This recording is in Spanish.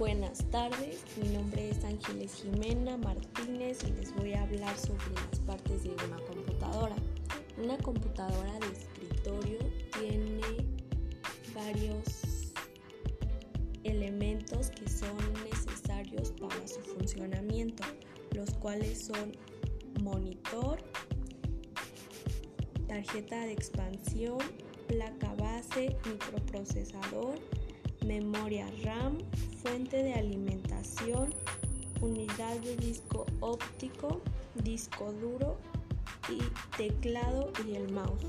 buenas tardes. Mi nombre es Ángeles Jimena Martínez y les voy a hablar sobre las partes de una computadora. Una computadora de escritorio tiene varios elementos que son necesarios para su funcionamiento, los cuales son monitor, tarjeta de expansión, placa base, microprocesador, memoria RAM, fuente de alimentación, unidad de disco óptico, disco duro y teclado y el mouse.